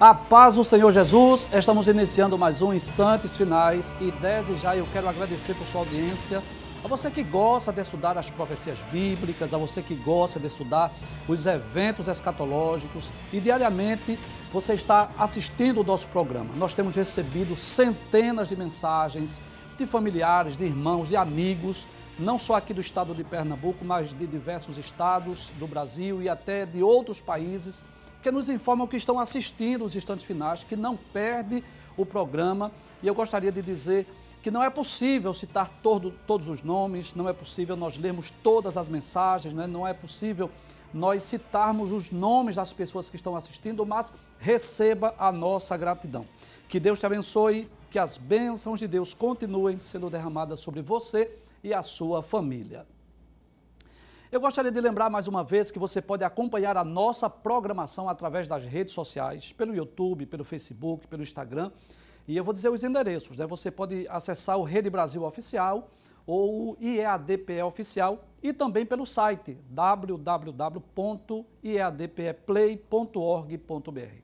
A paz do Senhor Jesus, estamos iniciando mais um Instantes Finais e desde já eu quero agradecer por sua audiência, a você que gosta de estudar as profecias bíblicas, a você que gosta de estudar os eventos escatológicos e diariamente você está assistindo o nosso programa. Nós temos recebido centenas de mensagens de familiares, de irmãos, de amigos, não só aqui do estado de Pernambuco, mas de diversos estados do Brasil e até de outros países que nos informam que estão assistindo os instantes finais, que não perde o programa. E eu gostaria de dizer que não é possível citar todo, todos os nomes, não é possível nós lermos todas as mensagens, né? não é possível nós citarmos os nomes das pessoas que estão assistindo, mas receba a nossa gratidão. Que Deus te abençoe, que as bênçãos de Deus continuem sendo derramadas sobre você e a sua família. Eu gostaria de lembrar mais uma vez que você pode acompanhar a nossa programação através das redes sociais, pelo YouTube, pelo Facebook, pelo Instagram. E eu vou dizer os endereços, né? Você pode acessar o Rede Brasil Oficial ou o IEADPE Oficial e também pelo site www.iadpeplay.org.br.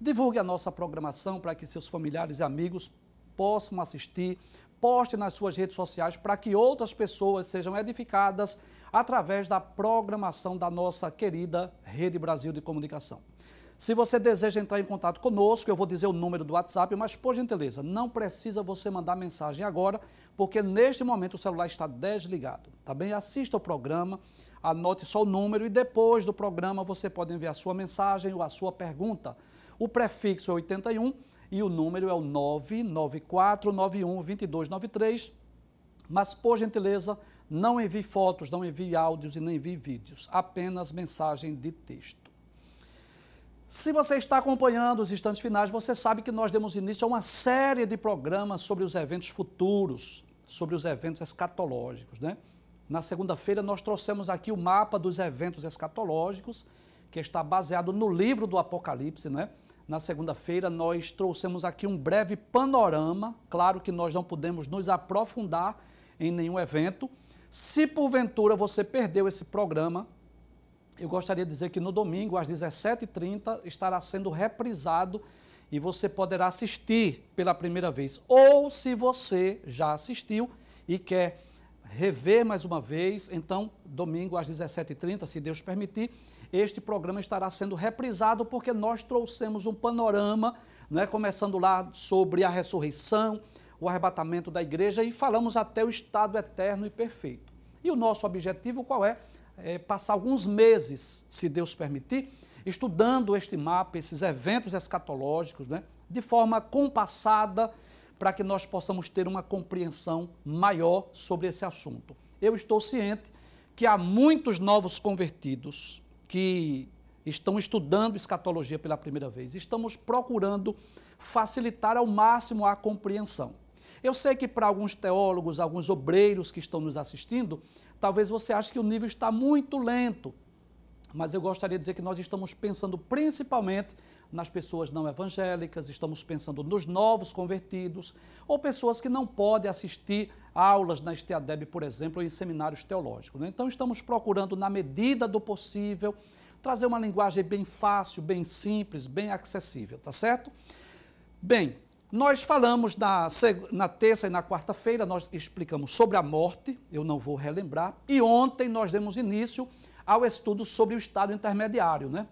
Divulgue a nossa programação para que seus familiares e amigos possam assistir, poste nas suas redes sociais para que outras pessoas sejam edificadas através da programação da nossa querida Rede Brasil de Comunicação. Se você deseja entrar em contato conosco, eu vou dizer o número do WhatsApp, mas por gentileza, não precisa você mandar mensagem agora, porque neste momento o celular está desligado, tá bem? Assista o programa, anote só o número e depois do programa você pode enviar sua mensagem ou a sua pergunta. O prefixo é 81 e o número é o 994912293. Mas, por gentileza, não envie fotos, não envie áudios e nem envie vídeos, apenas mensagem de texto. Se você está acompanhando os instantes finais, você sabe que nós demos início a uma série de programas sobre os eventos futuros, sobre os eventos escatológicos. Né? Na segunda-feira, nós trouxemos aqui o mapa dos eventos escatológicos, que está baseado no livro do Apocalipse. Né? Na segunda-feira, nós trouxemos aqui um breve panorama. Claro que nós não podemos nos aprofundar em nenhum evento. Se porventura você perdeu esse programa, eu gostaria de dizer que no domingo, às 17h30, estará sendo reprisado e você poderá assistir pela primeira vez. Ou se você já assistiu e quer rever mais uma vez, então, domingo às 17h30, se Deus permitir, este programa estará sendo reprisado porque nós trouxemos um panorama, né, começando lá sobre a ressurreição, o arrebatamento da igreja e falamos até o estado eterno e perfeito. E o nosso objetivo qual é? é passar alguns meses, se Deus permitir, estudando este mapa, esses eventos escatológicos, né, de forma compassada, para que nós possamos ter uma compreensão maior sobre esse assunto. Eu estou ciente que há muitos novos convertidos que estão estudando escatologia pela primeira vez. Estamos procurando facilitar ao máximo a compreensão. Eu sei que para alguns teólogos, alguns obreiros que estão nos assistindo, talvez você ache que o nível está muito lento, mas eu gostaria de dizer que nós estamos pensando principalmente nas pessoas não evangélicas, estamos pensando nos novos convertidos, ou pessoas que não podem assistir aulas na Esteadeb, por exemplo, ou em seminários teológicos. Né? Então, estamos procurando, na medida do possível, trazer uma linguagem bem fácil, bem simples, bem acessível, tá certo? Bem, nós falamos na, na terça e na quarta-feira, nós explicamos sobre a morte, eu não vou relembrar, e ontem nós demos início ao estudo sobre o estado intermediário, né?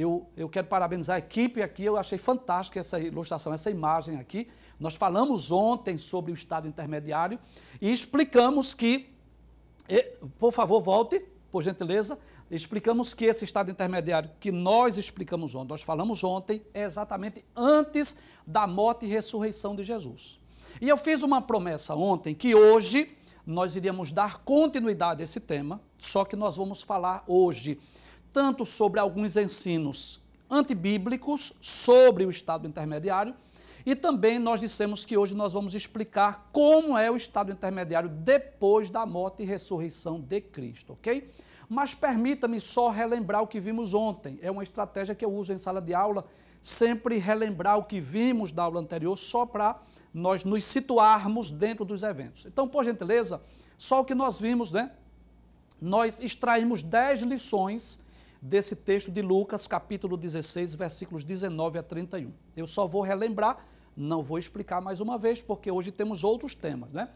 Eu, eu quero parabenizar a equipe aqui, eu achei fantástica essa ilustração, essa imagem aqui. Nós falamos ontem sobre o estado intermediário e explicamos que, por favor, volte, por gentileza, explicamos que esse estado intermediário que nós explicamos ontem, nós falamos ontem, é exatamente antes da morte e ressurreição de Jesus. E eu fiz uma promessa ontem que hoje nós iríamos dar continuidade a esse tema, só que nós vamos falar hoje tanto sobre alguns ensinos antibíblicos sobre o estado intermediário, e também nós dissemos que hoje nós vamos explicar como é o estado intermediário depois da morte e ressurreição de Cristo, ok? Mas permita-me só relembrar o que vimos ontem. É uma estratégia que eu uso em sala de aula, sempre relembrar o que vimos da aula anterior, só para nós nos situarmos dentro dos eventos. Então, por gentileza, só o que nós vimos, né? Nós extraímos 10 lições desse texto de Lucas, capítulo 16, versículos 19 a 31. Eu só vou relembrar, não vou explicar mais uma vez, porque hoje temos outros temas, né?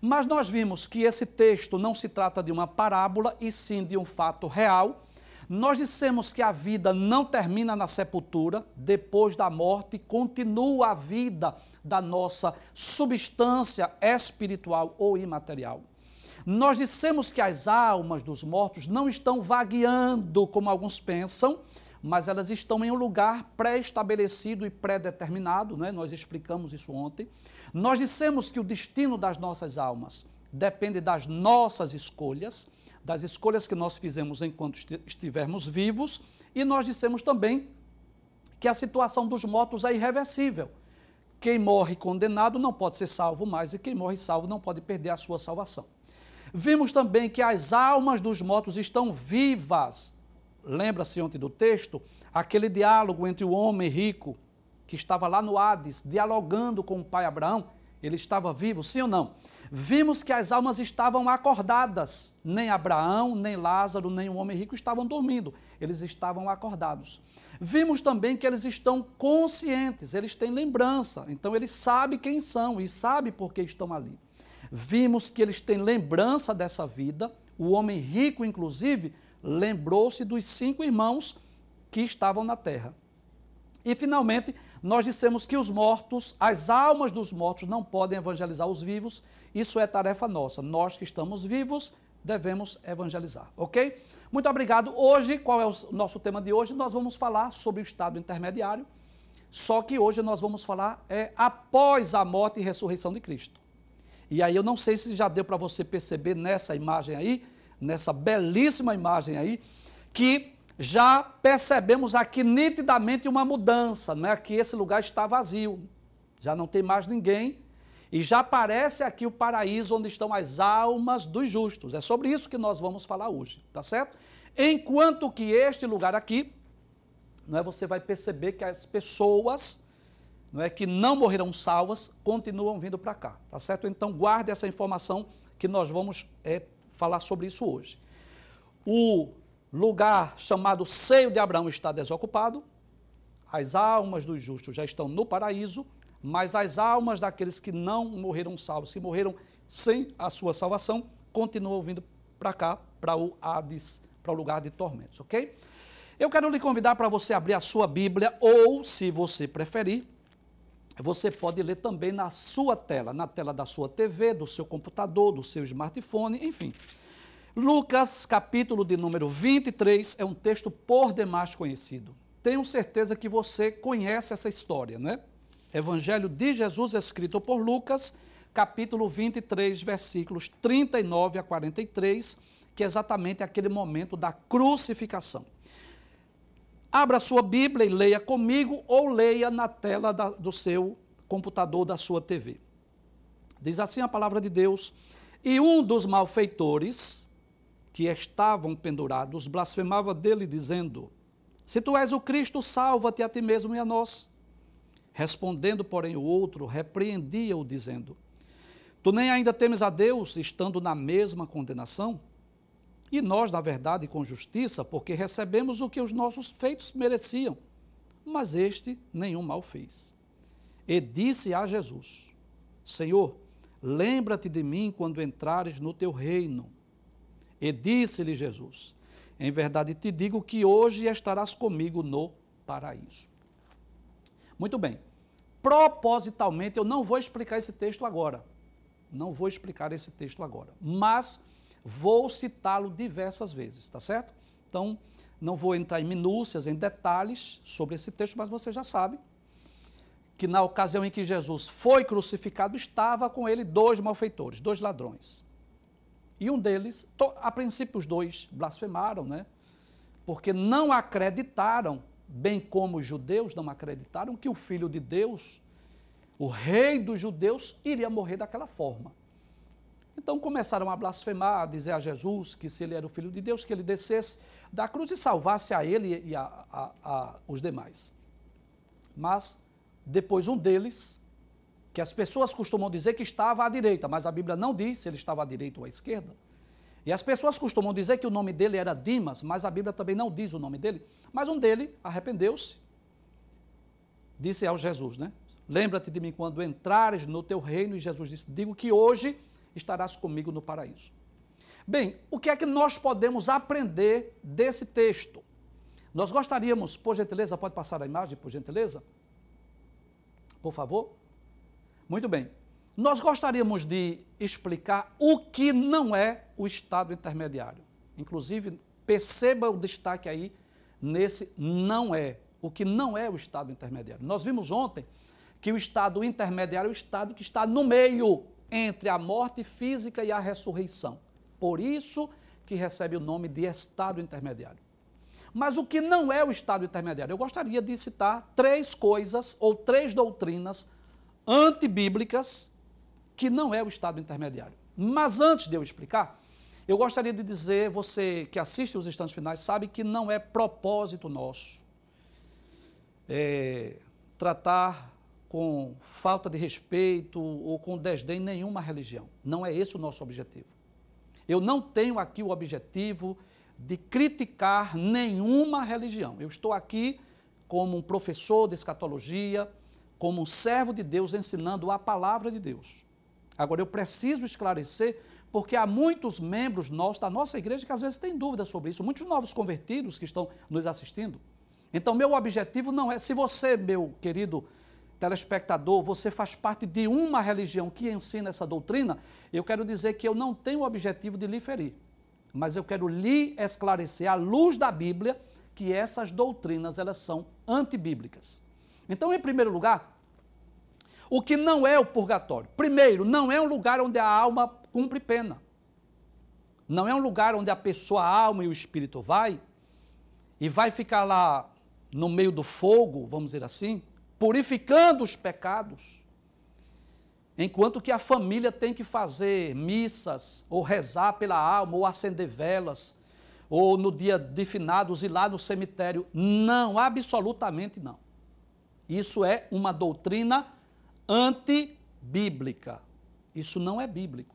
Mas nós vimos que esse texto não se trata de uma parábola, e sim de um fato real. Nós dissemos que a vida não termina na sepultura, depois da morte continua a vida da nossa substância espiritual ou imaterial. Nós dissemos que as almas dos mortos não estão vagueando, como alguns pensam, mas elas estão em um lugar pré-estabelecido e pré-determinado, né? nós explicamos isso ontem. Nós dissemos que o destino das nossas almas depende das nossas escolhas, das escolhas que nós fizemos enquanto estivermos vivos, e nós dissemos também que a situação dos mortos é irreversível. Quem morre condenado não pode ser salvo mais, e quem morre salvo não pode perder a sua salvação. Vimos também que as almas dos mortos estão vivas. Lembra-se ontem do texto? Aquele diálogo entre o homem rico, que estava lá no Hades, dialogando com o pai Abraão, ele estava vivo, sim ou não? Vimos que as almas estavam acordadas. Nem Abraão, nem Lázaro, nem o homem rico estavam dormindo. Eles estavam acordados. Vimos também que eles estão conscientes, eles têm lembrança. Então eles sabem quem são e sabem por que estão ali. Vimos que eles têm lembrança dessa vida. O homem rico, inclusive, lembrou-se dos cinco irmãos que estavam na terra. E, finalmente, nós dissemos que os mortos, as almas dos mortos, não podem evangelizar os vivos. Isso é tarefa nossa. Nós que estamos vivos devemos evangelizar, ok? Muito obrigado. Hoje, qual é o nosso tema de hoje? Nós vamos falar sobre o estado intermediário. Só que hoje nós vamos falar é após a morte e ressurreição de Cristo. E aí eu não sei se já deu para você perceber nessa imagem aí, nessa belíssima imagem aí, que já percebemos aqui nitidamente uma mudança, né? que esse lugar está vazio, já não tem mais ninguém, e já aparece aqui o paraíso onde estão as almas dos justos. É sobre isso que nós vamos falar hoje, tá certo? Enquanto que este lugar aqui, não é, você vai perceber que as pessoas não é que não morreram salvas, continuam vindo para cá, tá certo? Então guarde essa informação que nós vamos é, falar sobre isso hoje. O lugar chamado seio de Abraão está desocupado, as almas dos justos já estão no paraíso, mas as almas daqueles que não morreram salvos, que morreram sem a sua salvação, continuam vindo para cá, para o Hades, para o lugar de tormentos, ok? Eu quero lhe convidar para você abrir a sua Bíblia, ou, se você preferir, você pode ler também na sua tela, na tela da sua TV, do seu computador, do seu smartphone, enfim. Lucas, capítulo de número 23, é um texto por demais conhecido. Tenho certeza que você conhece essa história, não é? Evangelho de Jesus, escrito por Lucas, capítulo 23, versículos 39 a 43, que é exatamente aquele momento da crucificação. Abra sua Bíblia e leia comigo ou leia na tela da, do seu computador, da sua TV. Diz assim a palavra de Deus: E um dos malfeitores que estavam pendurados blasfemava dele, dizendo: Se tu és o Cristo, salva-te a ti mesmo e a nós. Respondendo, porém, o outro repreendia-o, dizendo: Tu nem ainda temes a Deus, estando na mesma condenação? E nós, na verdade, com justiça, porque recebemos o que os nossos feitos mereciam. Mas este nenhum mal fez. E disse a Jesus: Senhor, lembra-te de mim quando entrares no teu reino. E disse-lhe Jesus: Em verdade te digo que hoje estarás comigo no paraíso. Muito bem. Propositalmente, eu não vou explicar esse texto agora. Não vou explicar esse texto agora. Mas Vou citá-lo diversas vezes, tá certo? Então, não vou entrar em minúcias, em detalhes sobre esse texto, mas você já sabe que na ocasião em que Jesus foi crucificado, estava com ele dois malfeitores, dois ladrões. E um deles, a princípio os dois blasfemaram, né? Porque não acreditaram, bem como os judeus não acreditaram, que o filho de Deus, o rei dos judeus, iria morrer daquela forma. Então começaram a blasfemar, a dizer a Jesus que se ele era o Filho de Deus, que ele descesse da cruz e salvasse a ele e a, a, a os demais. Mas depois um deles, que as pessoas costumam dizer que estava à direita, mas a Bíblia não diz se ele estava à direita ou à esquerda, E as pessoas costumam dizer que o nome dele era Dimas, mas a Bíblia também não diz o nome dele. Mas um dele arrependeu-se. Disse ao Jesus, né? Lembra-te de mim quando entrares no teu reino. E Jesus disse: Digo que hoje estarás comigo no paraíso. Bem, o que é que nós podemos aprender desse texto? Nós gostaríamos, por gentileza, pode passar a imagem, por gentileza? Por favor? Muito bem. Nós gostaríamos de explicar o que não é o estado intermediário. Inclusive, perceba o destaque aí nesse não é, o que não é o estado intermediário. Nós vimos ontem que o estado intermediário é o estado que está no meio entre a morte física e a ressurreição. Por isso que recebe o nome de estado intermediário. Mas o que não é o estado intermediário? Eu gostaria de citar três coisas ou três doutrinas antibíblicas que não é o estado intermediário. Mas antes de eu explicar, eu gostaria de dizer, você que assiste os instantes finais sabe que não é propósito nosso é, tratar com falta de respeito ou com desdém nenhuma religião. Não é esse o nosso objetivo. Eu não tenho aqui o objetivo de criticar nenhuma religião. Eu estou aqui como um professor de escatologia, como um servo de Deus ensinando a palavra de Deus. Agora, eu preciso esclarecer, porque há muitos membros nossos da nossa igreja que às vezes têm dúvidas sobre isso, muitos novos convertidos que estão nos assistindo. Então, meu objetivo não é, se você, meu querido telespectador, você faz parte de uma religião que ensina essa doutrina, eu quero dizer que eu não tenho o objetivo de lhe ferir, mas eu quero lhe esclarecer, à luz da Bíblia, que essas doutrinas elas são antibíblicas. Então, em primeiro lugar, o que não é o purgatório? Primeiro, não é um lugar onde a alma cumpre pena. Não é um lugar onde a pessoa, a alma e o espírito vai e vai ficar lá no meio do fogo, vamos dizer assim, purificando os pecados. Enquanto que a família tem que fazer missas, ou rezar pela alma, ou acender velas, ou no dia de finados ir lá no cemitério. Não, absolutamente não. Isso é uma doutrina antibíblica. Isso não é bíblico.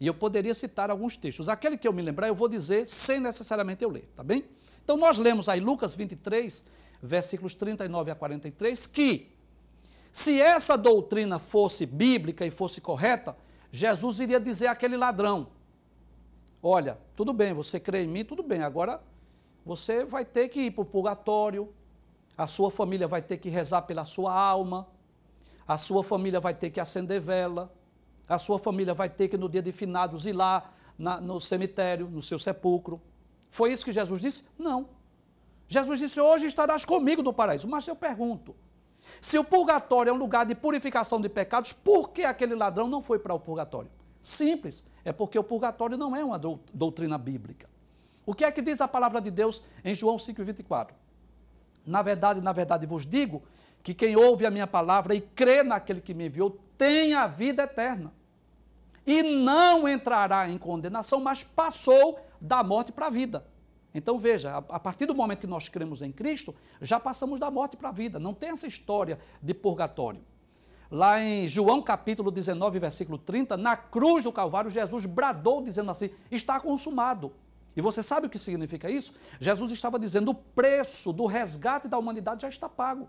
E eu poderia citar alguns textos. Aquele que eu me lembrar, eu vou dizer sem necessariamente eu ler, tá bem? Então nós lemos aí Lucas 23, versículos 39 a 43, que se essa doutrina fosse bíblica e fosse correta, Jesus iria dizer àquele ladrão: Olha, tudo bem, você crê em mim, tudo bem, agora você vai ter que ir para o purgatório, a sua família vai ter que rezar pela sua alma, a sua família vai ter que acender vela, a sua família vai ter que, no dia de finados, ir lá na, no cemitério, no seu sepulcro. Foi isso que Jesus disse? Não. Jesus disse: Hoje estarás comigo no paraíso. Mas eu pergunto: se o purgatório é um lugar de purificação de pecados, por que aquele ladrão não foi para o purgatório? Simples, é porque o purgatório não é uma doutrina bíblica. O que é que diz a palavra de Deus em João 5,24? Na verdade, na verdade vos digo que quem ouve a minha palavra e crê naquele que me enviou tem a vida eterna. E não entrará em condenação, mas passou da morte para a vida. Então veja, a partir do momento que nós cremos em Cristo, já passamos da morte para a vida. Não tem essa história de purgatório. Lá em João capítulo 19, versículo 30, na cruz do Calvário, Jesus bradou dizendo assim: está consumado. E você sabe o que significa isso? Jesus estava dizendo: o preço do resgate da humanidade já está pago.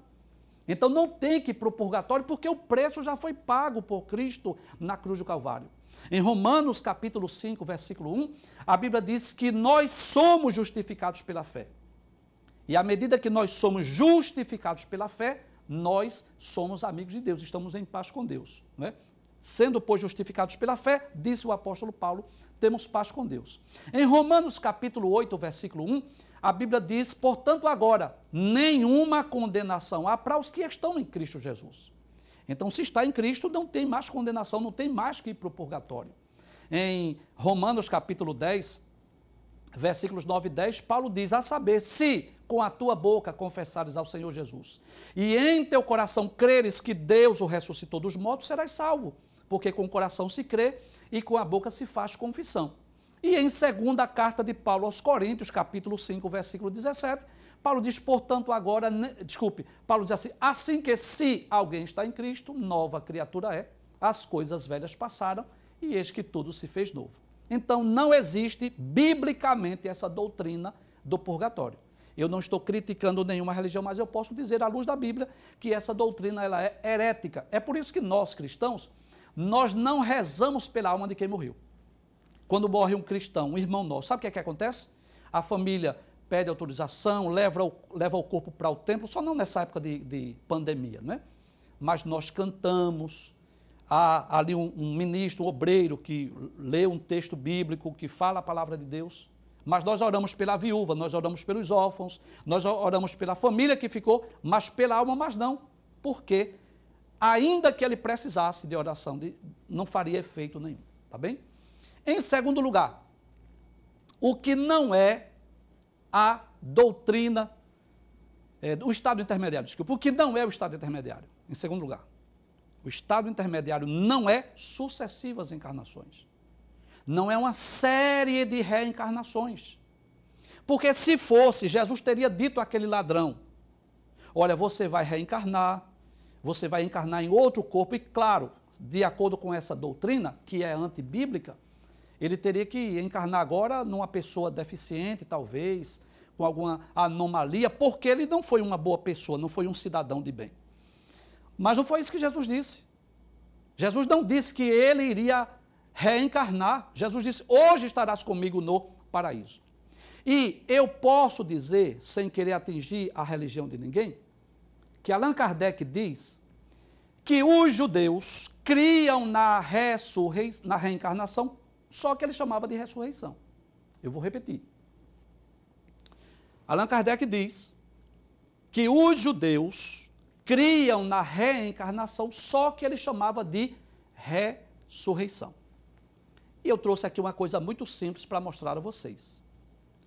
Então não tem que ir para o purgatório, porque o preço já foi pago por Cristo na cruz do Calvário. Em Romanos capítulo 5, versículo 1, a Bíblia diz que nós somos justificados pela fé. E à medida que nós somos justificados pela fé, nós somos amigos de Deus, estamos em paz com Deus. Né? Sendo, pois, justificados pela fé, disse o apóstolo Paulo, temos paz com Deus. Em Romanos capítulo 8, versículo 1, a Bíblia diz, portanto, agora, nenhuma condenação há para os que estão em Cristo Jesus. Então, se está em Cristo, não tem mais condenação, não tem mais que ir para o purgatório. Em Romanos capítulo 10, versículos 9 e 10, Paulo diz: A saber, se com a tua boca confessares ao Senhor Jesus, e em teu coração creres que Deus o ressuscitou dos mortos, serás salvo, porque com o coração se crê e com a boca se faz confissão. E em segunda carta de Paulo aos Coríntios, capítulo 5, versículo 17, Paulo diz, portanto, agora, desculpe, Paulo diz assim: assim que se alguém está em Cristo, nova criatura é, as coisas velhas passaram e eis que tudo se fez novo. Então não existe biblicamente essa doutrina do purgatório. Eu não estou criticando nenhuma religião, mas eu posso dizer à luz da Bíblia que essa doutrina ela é herética. É por isso que nós cristãos nós não rezamos pela alma de quem morreu. Quando morre um cristão, um irmão nosso, sabe o que é que acontece? A família pede autorização, leva o, leva o corpo para o templo, só não nessa época de, de pandemia, né? Mas nós cantamos, há ali um, um ministro, um obreiro que lê um texto bíblico, que fala a palavra de Deus. Mas nós oramos pela viúva, nós oramos pelos órfãos, nós oramos pela família que ficou, mas pela alma, mas não. Porque, ainda que ele precisasse de oração, de, não faria efeito nenhum. Tá bem? Em segundo lugar, o que não é a doutrina é, do estado intermediário, desculpa, o que não é o estado intermediário, em segundo lugar. O estado intermediário não é sucessivas encarnações. Não é uma série de reencarnações. Porque se fosse, Jesus teria dito àquele ladrão: Olha, você vai reencarnar, você vai encarnar em outro corpo, e claro, de acordo com essa doutrina, que é antibíblica, ele teria que encarnar agora numa pessoa deficiente, talvez, com alguma anomalia, porque ele não foi uma boa pessoa, não foi um cidadão de bem. Mas não foi isso que Jesus disse. Jesus não disse que ele iria reencarnar. Jesus disse: Hoje estarás comigo no paraíso. E eu posso dizer, sem querer atingir a religião de ninguém, que Allan Kardec diz que os judeus criam na, ressurrei na reencarnação só que ele chamava de ressurreição. Eu vou repetir. Allan Kardec diz que os judeus criam na reencarnação, só que ele chamava de ressurreição. E eu trouxe aqui uma coisa muito simples para mostrar a vocês.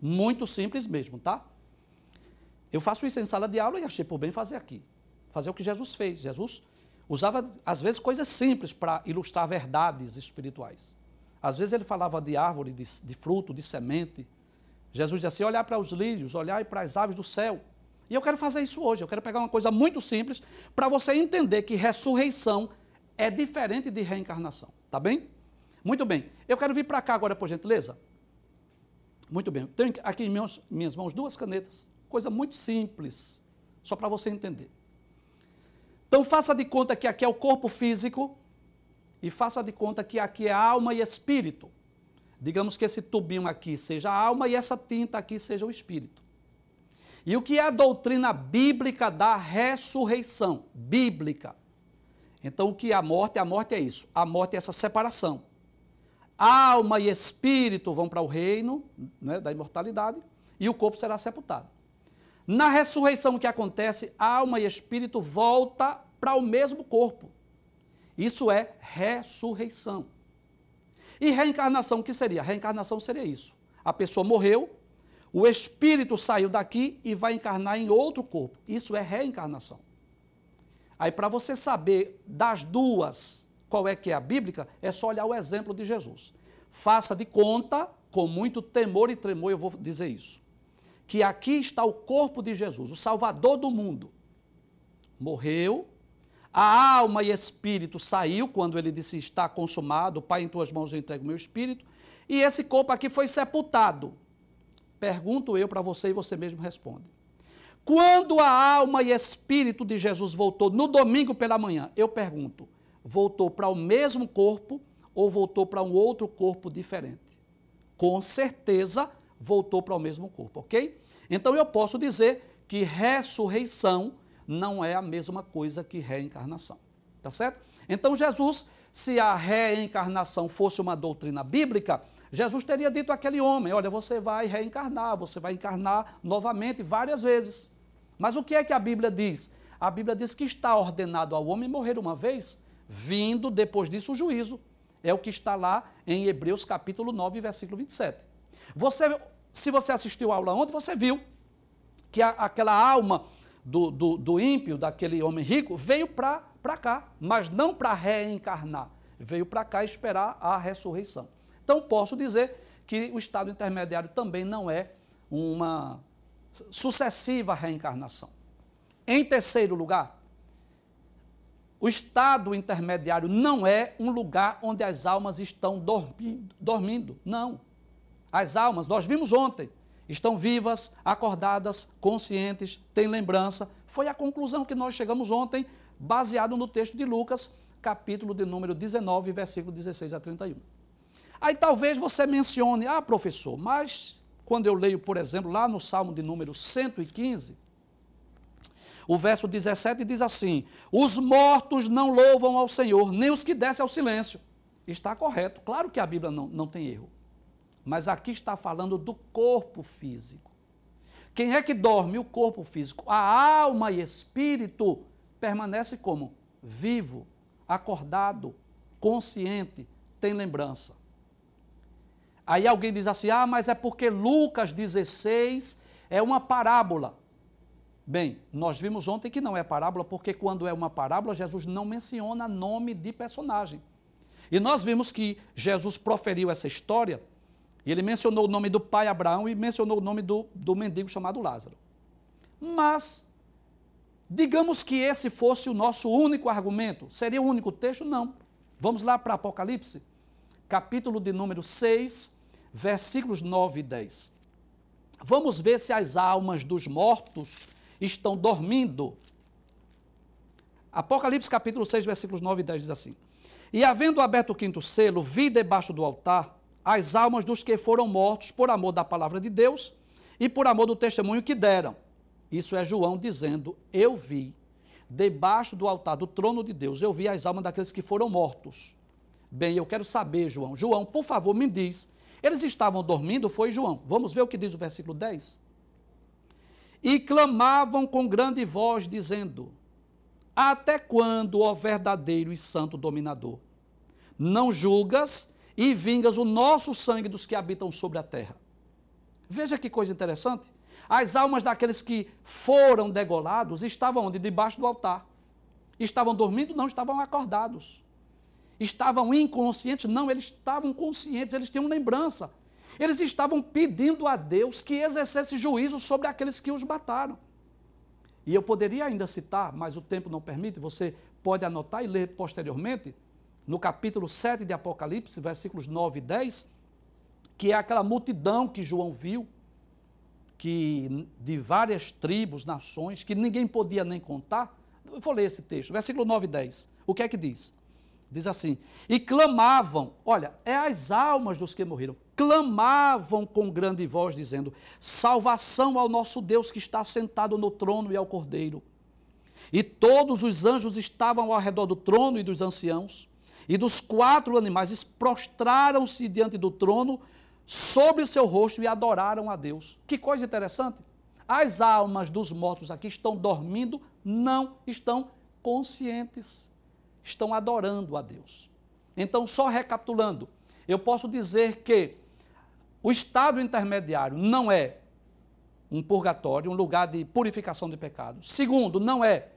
Muito simples mesmo, tá? Eu faço isso em sala de aula e achei por bem fazer aqui. Fazer o que Jesus fez. Jesus usava, às vezes, coisas simples para ilustrar verdades espirituais. Às vezes ele falava de árvore, de, de fruto, de semente. Jesus dizia assim: olhar para os lírios, olhar para as aves do céu. E eu quero fazer isso hoje. Eu quero pegar uma coisa muito simples para você entender que ressurreição é diferente de reencarnação. Tá bem? Muito bem. Eu quero vir para cá agora, por gentileza. Muito bem. Tenho aqui em minhas, minhas mãos duas canetas. Coisa muito simples, só para você entender. Então faça de conta que aqui é o corpo físico e faça de conta que aqui é alma e espírito. Digamos que esse tubinho aqui seja a alma e essa tinta aqui seja o espírito. E o que é a doutrina bíblica da ressurreição? Bíblica. Então, o que é a morte? A morte é isso. A morte é essa separação. Alma e espírito vão para o reino né, da imortalidade e o corpo será sepultado. Na ressurreição, o que acontece? Alma e espírito volta para o mesmo corpo. Isso é ressurreição. E reencarnação, o que seria? Reencarnação seria isso. A pessoa morreu, o espírito saiu daqui e vai encarnar em outro corpo. Isso é reencarnação. Aí, para você saber das duas qual é que é a bíblica, é só olhar o exemplo de Jesus. Faça de conta, com muito temor e tremor, eu vou dizer isso, que aqui está o corpo de Jesus, o Salvador do mundo. Morreu, a alma e espírito saiu quando ele disse: Está consumado, Pai, em tuas mãos eu entrego meu espírito. E esse corpo aqui foi sepultado. Pergunto eu para você e você mesmo responde. Quando a alma e espírito de Jesus voltou no domingo pela manhã, eu pergunto: voltou para o mesmo corpo ou voltou para um outro corpo diferente? Com certeza voltou para o mesmo corpo, ok? Então eu posso dizer que ressurreição não é a mesma coisa que reencarnação. Tá certo? Então, Jesus, se a reencarnação fosse uma doutrina bíblica, Jesus teria dito àquele homem: Olha, você vai reencarnar, você vai encarnar novamente várias vezes. Mas o que é que a Bíblia diz? A Bíblia diz que está ordenado ao homem morrer uma vez, vindo depois disso o juízo. É o que está lá em Hebreus capítulo 9, versículo 27. Você, se você assistiu a aula ontem, você viu que a, aquela alma do, do, do ímpio, daquele homem rico, veio para cá, mas não para reencarnar, veio para cá esperar a ressurreição. Então, posso dizer que o estado intermediário também não é uma sucessiva reencarnação. Em terceiro lugar, o estado intermediário não é um lugar onde as almas estão dormindo, dormindo. Não. As almas, nós vimos ontem, estão vivas, acordadas, conscientes, têm lembrança. Foi a conclusão que nós chegamos ontem, baseado no texto de Lucas, capítulo de número 19, versículo 16 a 31. Aí talvez você mencione, ah, professor, mas quando eu leio, por exemplo, lá no Salmo de número 115, o verso 17 diz assim: Os mortos não louvam ao Senhor, nem os que descem ao silêncio. Está correto, claro que a Bíblia não, não tem erro. Mas aqui está falando do corpo físico. Quem é que dorme? O corpo físico. A alma e espírito permanece como? Vivo, acordado, consciente, tem lembrança. Aí alguém diz assim: ah, mas é porque Lucas 16 é uma parábola. Bem, nós vimos ontem que não é parábola, porque quando é uma parábola, Jesus não menciona nome de personagem. E nós vimos que Jesus proferiu essa história, e ele mencionou o nome do pai Abraão e mencionou o nome do, do mendigo chamado Lázaro. Mas, digamos que esse fosse o nosso único argumento, seria o único texto? Não. Vamos lá para Apocalipse, capítulo de número 6, versículos 9 e 10. Vamos ver se as almas dos mortos estão dormindo. Apocalipse capítulo 6, versículos 9 e 10 diz assim: E havendo aberto o quinto selo, vi debaixo do altar as almas dos que foram mortos por amor da palavra de Deus e por amor do testemunho que deram. Isso é João dizendo: Eu vi debaixo do altar do trono de Deus, eu vi as almas daqueles que foram mortos. Bem, eu quero saber, João. João, por favor, me diz. Eles estavam dormindo, foi João. Vamos ver o que diz o versículo 10? E clamavam com grande voz, dizendo: Até quando, ó verdadeiro e santo dominador, não julgas e vingas o nosso sangue dos que habitam sobre a terra? Veja que coisa interessante. As almas daqueles que foram degolados estavam onde? Debaixo do altar. Estavam dormindo? Não, estavam acordados. Estavam inconscientes? Não, eles estavam conscientes, eles tinham lembrança. Eles estavam pedindo a Deus que exercesse juízo sobre aqueles que os mataram. E eu poderia ainda citar, mas o tempo não permite, você pode anotar e ler posteriormente, no capítulo 7 de Apocalipse, versículos 9 e 10, que é aquela multidão que João viu, que de várias tribos, nações, que ninguém podia nem contar. Eu vou ler esse texto, versículo 9 e 10. O que é que diz? Diz assim: E clamavam, olha, é as almas dos que morreram, clamavam com grande voz, dizendo: Salvação ao nosso Deus que está sentado no trono e ao Cordeiro. E todos os anjos estavam ao redor do trono e dos anciãos, e dos quatro animais prostraram-se diante do trono sobre o seu rosto e adoraram a Deus. Que coisa interessante! As almas dos mortos aqui estão dormindo, não estão conscientes, estão adorando a Deus. Então, só recapitulando, eu posso dizer que o estado intermediário não é um purgatório, um lugar de purificação de pecados. Segundo, não é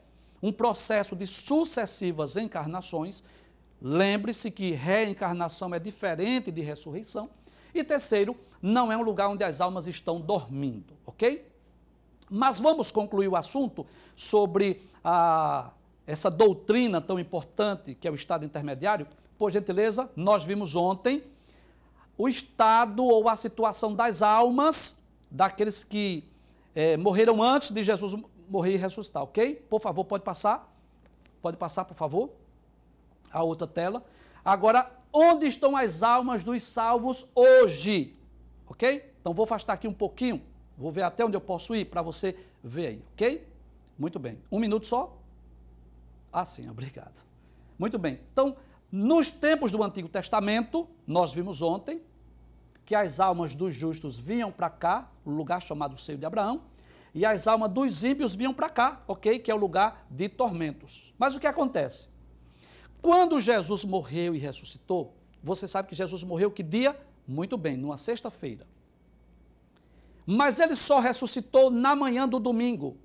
um processo de sucessivas encarnações. Lembre-se que reencarnação é diferente de ressurreição. E terceiro, não é um lugar onde as almas estão dormindo, ok? Mas vamos concluir o assunto sobre a, essa doutrina tão importante que é o estado intermediário. Por gentileza, nós vimos ontem o estado ou a situação das almas daqueles que é, morreram antes de Jesus morrer e ressuscitar, ok? Por favor, pode passar. Pode passar, por favor. A outra tela. Agora, onde estão as almas dos salvos hoje? Ok? Então, vou afastar aqui um pouquinho. Vou ver até onde eu posso ir para você ver aí, ok? Muito bem. Um minuto só? Ah, sim, obrigado. Muito bem. Então, nos tempos do Antigo Testamento, nós vimos ontem que as almas dos justos vinham para cá, o lugar chamado seio de Abraão, e as almas dos ímpios vinham para cá, ok? Que é o lugar de tormentos. Mas o que acontece? Quando Jesus morreu e ressuscitou, você sabe que Jesus morreu que dia? Muito bem, numa sexta-feira. Mas ele só ressuscitou na manhã do domingo.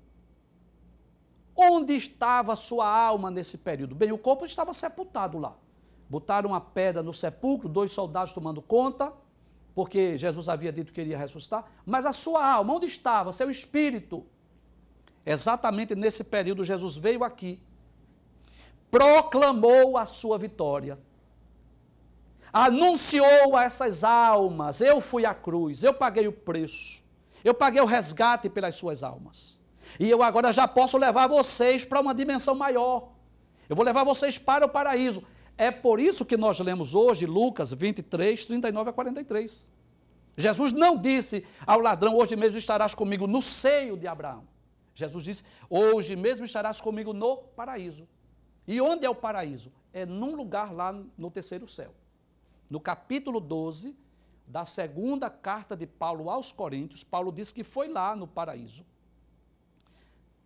Onde estava sua alma nesse período? Bem, o corpo estava sepultado lá. Botaram uma pedra no sepulcro, dois soldados tomando conta, porque Jesus havia dito que iria ressuscitar. Mas a sua alma, onde estava? Seu espírito. Exatamente nesse período, Jesus veio aqui proclamou a sua vitória. Anunciou a essas almas: eu fui à cruz, eu paguei o preço, eu paguei o resgate pelas suas almas. E eu agora já posso levar vocês para uma dimensão maior. Eu vou levar vocês para o paraíso. É por isso que nós lemos hoje Lucas 23, 39 a 43. Jesus não disse ao ladrão: Hoje mesmo estarás comigo no seio de Abraão. Jesus disse: Hoje mesmo estarás comigo no paraíso. E onde é o paraíso? É num lugar lá no terceiro céu. No capítulo 12 da segunda carta de Paulo aos Coríntios, Paulo diz que foi lá no paraíso.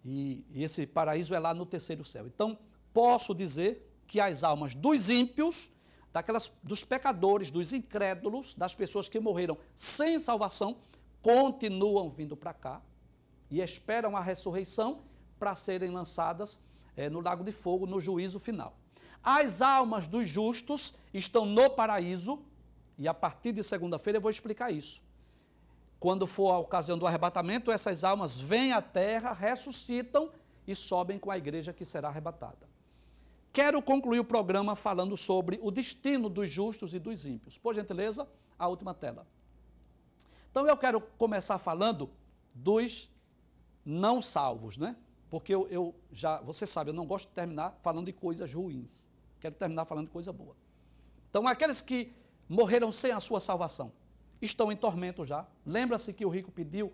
E, e esse paraíso é lá no terceiro céu. Então, posso dizer que as almas dos ímpios, daquelas, dos pecadores, dos incrédulos, das pessoas que morreram sem salvação, continuam vindo para cá e esperam a ressurreição para serem lançadas é, no lago de fogo no juízo final. As almas dos justos estão no paraíso, e a partir de segunda-feira eu vou explicar isso. Quando for a ocasião do arrebatamento, essas almas vêm à terra, ressuscitam e sobem com a igreja que será arrebatada. Quero concluir o programa falando sobre o destino dos justos e dos ímpios. Por gentileza, a última tela. Então eu quero começar falando dos não salvos, né? Porque eu, eu, já, você sabe, eu não gosto de terminar falando de coisas ruins. Quero terminar falando de coisa boa. Então, aqueles que morreram sem a sua salvação estão em tormento já. Lembra-se que o rico pediu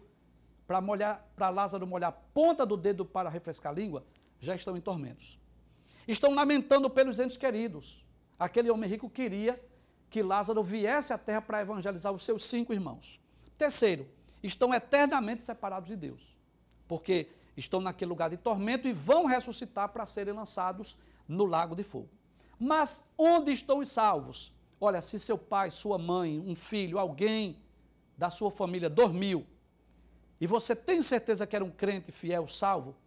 para molhar, para Lázaro molhar a ponta do dedo para refrescar a língua? Já estão em tormentos. Estão lamentando pelos entes queridos. Aquele homem rico queria que Lázaro viesse à terra para evangelizar os seus cinco irmãos. Terceiro, estão eternamente separados de Deus, porque estão naquele lugar de tormento e vão ressuscitar para serem lançados no lago de fogo. Mas onde estão os salvos? Olha, se seu pai, sua mãe, um filho, alguém da sua família dormiu e você tem certeza que era um crente fiel, salvo,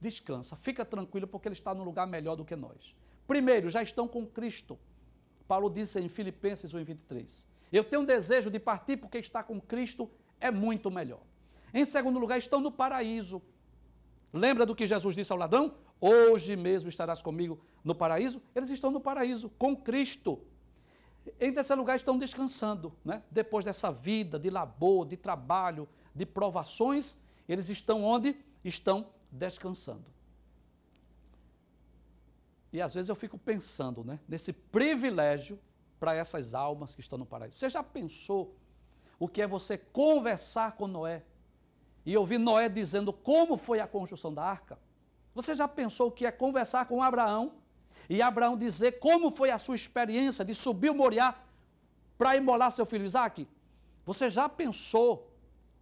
descansa, fica tranquilo, porque ele está num lugar melhor do que nós. Primeiro, já estão com Cristo. Paulo disse em Filipenses 1,23. Eu tenho um desejo de partir porque estar com Cristo é muito melhor. Em segundo lugar, estão no paraíso. Lembra do que Jesus disse ao ladrão? Hoje mesmo estarás comigo no paraíso? Eles estão no paraíso, com Cristo. Em terceiro lugar, estão descansando. Né? Depois dessa vida de labor, de trabalho, de provações, eles estão onde? Estão descansando. E às vezes eu fico pensando né, nesse privilégio para essas almas que estão no paraíso. Você já pensou o que é você conversar com Noé e ouvir Noé dizendo como foi a construção da arca? Você já pensou o que é conversar com Abraão e Abraão dizer como foi a sua experiência de subir o Moriá para imolar seu filho Isaac? Você já pensou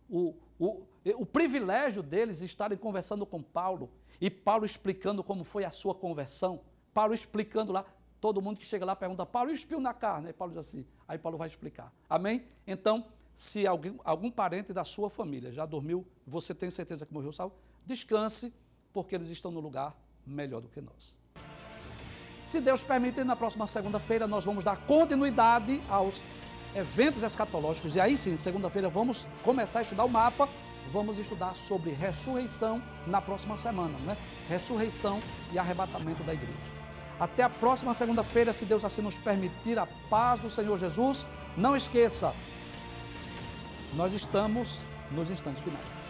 o, o, o privilégio deles estarem conversando com Paulo e Paulo explicando como foi a sua conversão. Paulo explicando lá, todo mundo que chega lá pergunta, Paulo, e o espinho na carne? Aí Paulo diz assim, aí Paulo vai explicar. Amém? Então, se alguém, algum parente da sua família já dormiu, você tem certeza que morreu salvo, descanse, porque eles estão no lugar melhor do que nós. Se Deus permitir, na próxima segunda-feira nós vamos dar continuidade aos eventos escatológicos. E aí sim, segunda-feira, vamos começar a estudar o mapa vamos estudar sobre ressurreição na próxima semana, né? Ressurreição e arrebatamento da igreja. Até a próxima segunda-feira, se Deus assim nos permitir, a paz do Senhor Jesus. Não esqueça, nós estamos nos instantes finais.